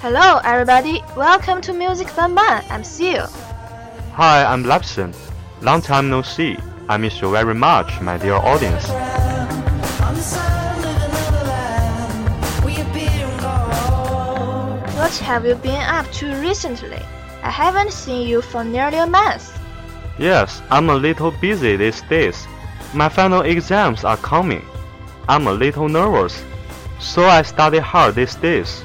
Hello, everybody. Welcome to Music Bang Bang. I'm Seal. Hi, I'm Lapson. Long time no see. I miss you very much, my dear audience. On the side of another land, we appear and go. What have you been up to recently? I haven't seen you for nearly a month. Yes, I'm a little busy these days. My final exams are coming. I'm a little nervous, so I study hard these days.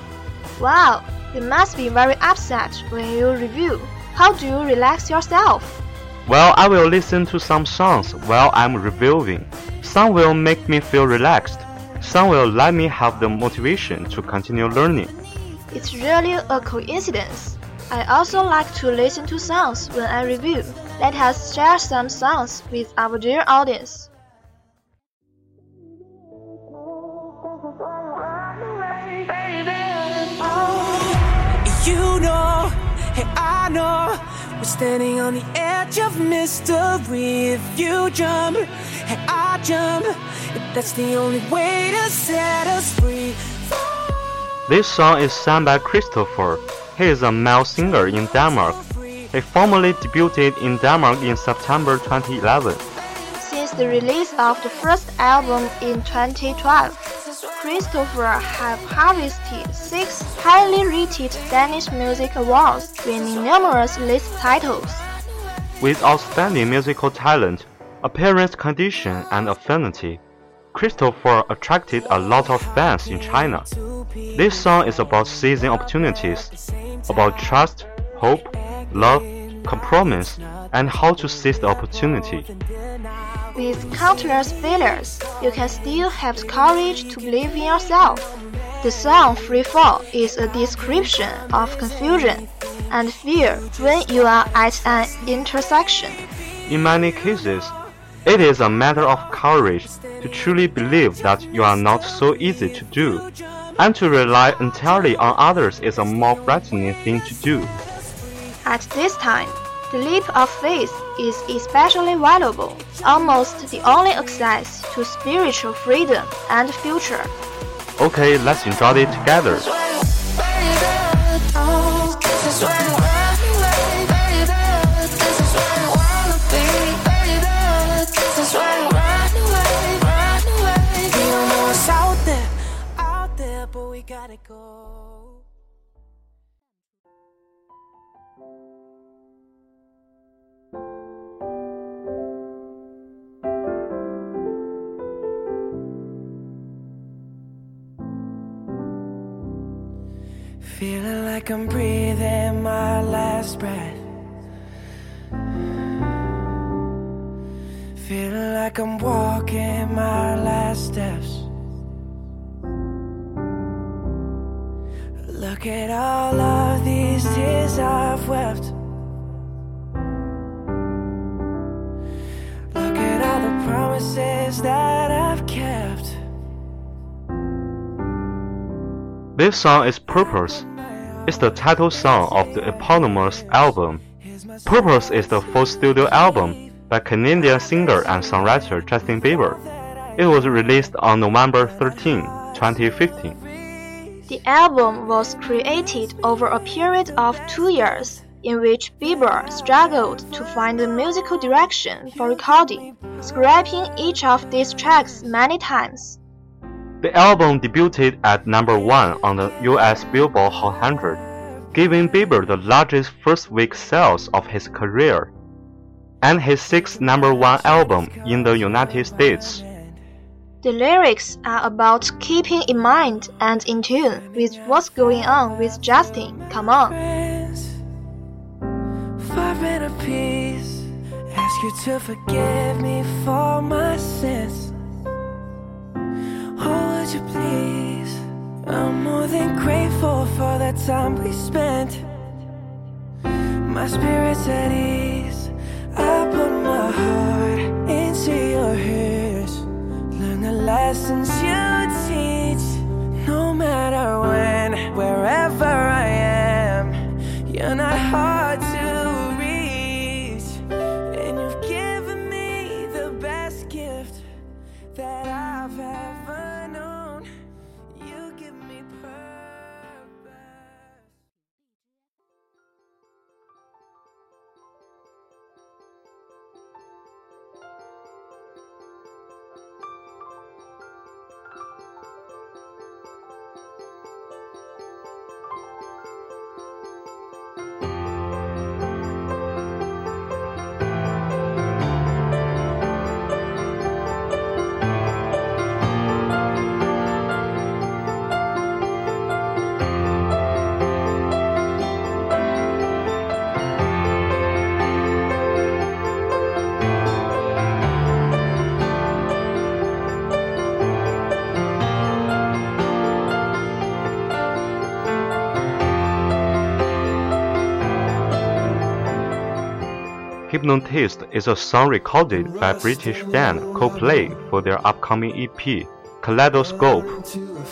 Wow, you must be very upset when you review. How do you relax yourself? Well, I will listen to some songs while I'm reviewing. Some will make me feel relaxed. Some will let me have the motivation to continue learning. It's really a coincidence. I also like to listen to songs when I review. Let us share some songs with our dear audience. I know, we're standing on the edge of mystery. If you jump, hey, I jump. That's the only way to set us free. This song is sung by Christopher. He is a male singer in Denmark. He formally debuted in Denmark in September 2011. Since the release of the first album in 2012, Christopher have harvested six highly rated Danish music awards, winning numerous list titles. With outstanding musical talent, appearance condition, and affinity, Christopher attracted a lot of fans in China. This song is about seizing opportunities, about trust, hope, love, compromise, and how to seize the opportunity. With countless failures, you can still have the courage to believe in yourself. The song Free Fall is a description of confusion and fear when you are at an intersection. In many cases, it is a matter of courage to truly believe that you are not so easy to do, and to rely entirely on others is a more frightening thing to do. At this time, The leap of faith is especially valuable, almost the only access to spiritual freedom and future. Okay, let's enjoy it together. out there, out there, but we gotta go. Feeling like I'm breathing my last breath. Feeling like I'm walking my last steps. Look at all of I've wept. Look at all the promises that I've kept. This song is Purpose. It's the title song of the eponymous album. Purpose is the fourth studio album by Canadian singer and songwriter Justin Bieber. It was released on November 13, 2015. The album was created over a period of two years, in which Bieber struggled to find a musical direction for recording, scrapping each of these tracks many times. The album debuted at number one on the US Billboard Hot 100, giving Bieber the largest first week sales of his career, and his sixth number one album in the United States. The lyrics are about keeping in mind and in tune with what's going on with Justin. Come on. five a piece. Ask you to forgive me for my sins. Oh, would you please? I'm more than grateful for the time we spent. My spirit's at ease. Lessons Hypnotised is a song recorded by British band Coldplay for their upcoming EP, Kaleidoscope.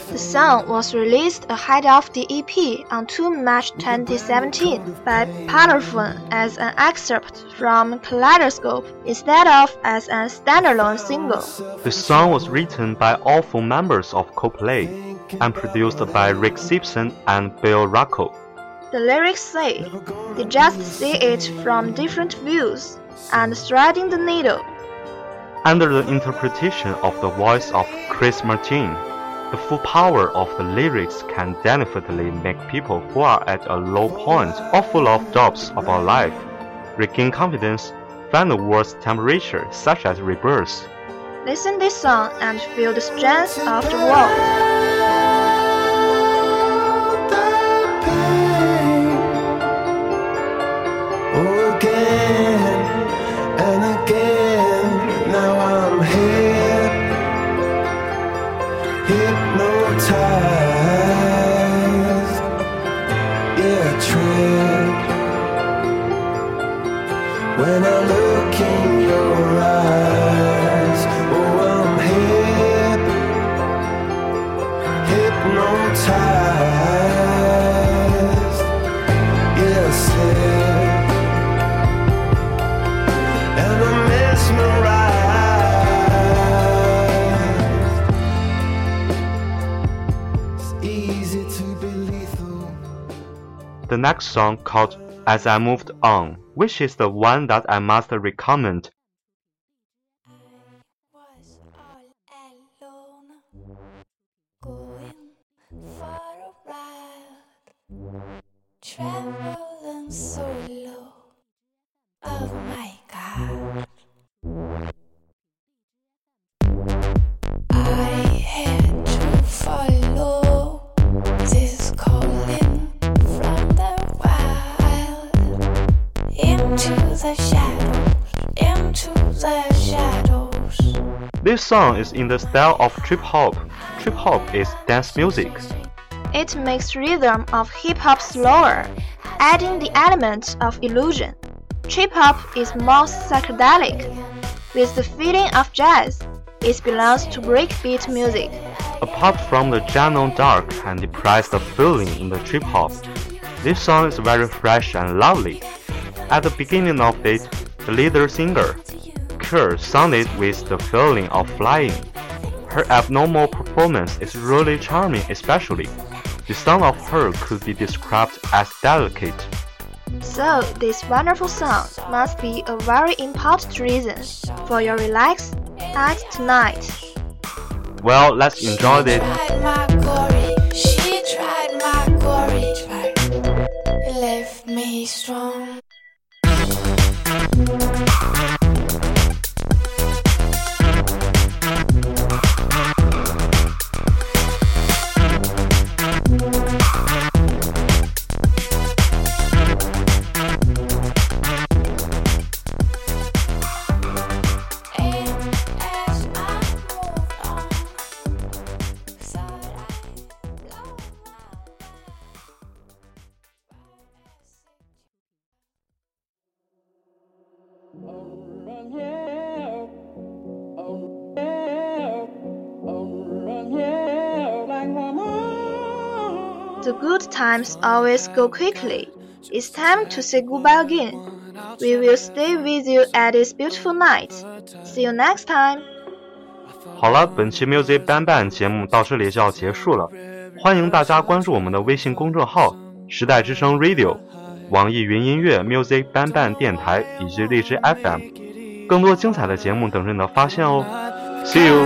The song was released ahead of the EP on 2 March 2017 by Parlophone as an excerpt from Kaleidoscope instead of as a standalone single. The song was written by all four members of Coldplay and produced by Rik Simpson and Bill Rahko. The lyrics say, they just see it from different views and threading the needle. Under the interpretation of the voice of Chris Martin, the full power of the lyrics can definitely make people who are at a low point or full of doubts about life regain confidence, find the world's temperature, such as rebirth. Listen this song and feel the strength of the world. Next song called As I Moved On, which is the one that I must recommend. alone, traveling solo. This song is in the style of trip hop. Trip hop is dance music. It makes rhythm of hip hop slower, adding the element of illusion. Trip hop is more psychedelic. With the feeling of jazz, it belongs to breakbeat music. Apart from the general dark and depressed feeling in the trip hop, this song is very fresh and lovely. At the beginning of it, the leader singer, Kerr, sounded with the feeling of flying. Her abnormal performance is really charming, especially. The sound of her could be described as delicate. So, this wonderful sound must be a very important reason for your relaxed at tonight. Well, let's enjoy it. Times always go quickly. It's time to say goodbye again. We will stay with you at this beautiful night. See you next time. 好了，本期 Music Ban Ban 节目到这里就要结束了，欢迎大家关注我们的微信公众号“时代之声 Radio”、网易云音乐 Music Ban Ban 电台以及荔枝 FM，更多精彩的节目等着你的发现哦。See you。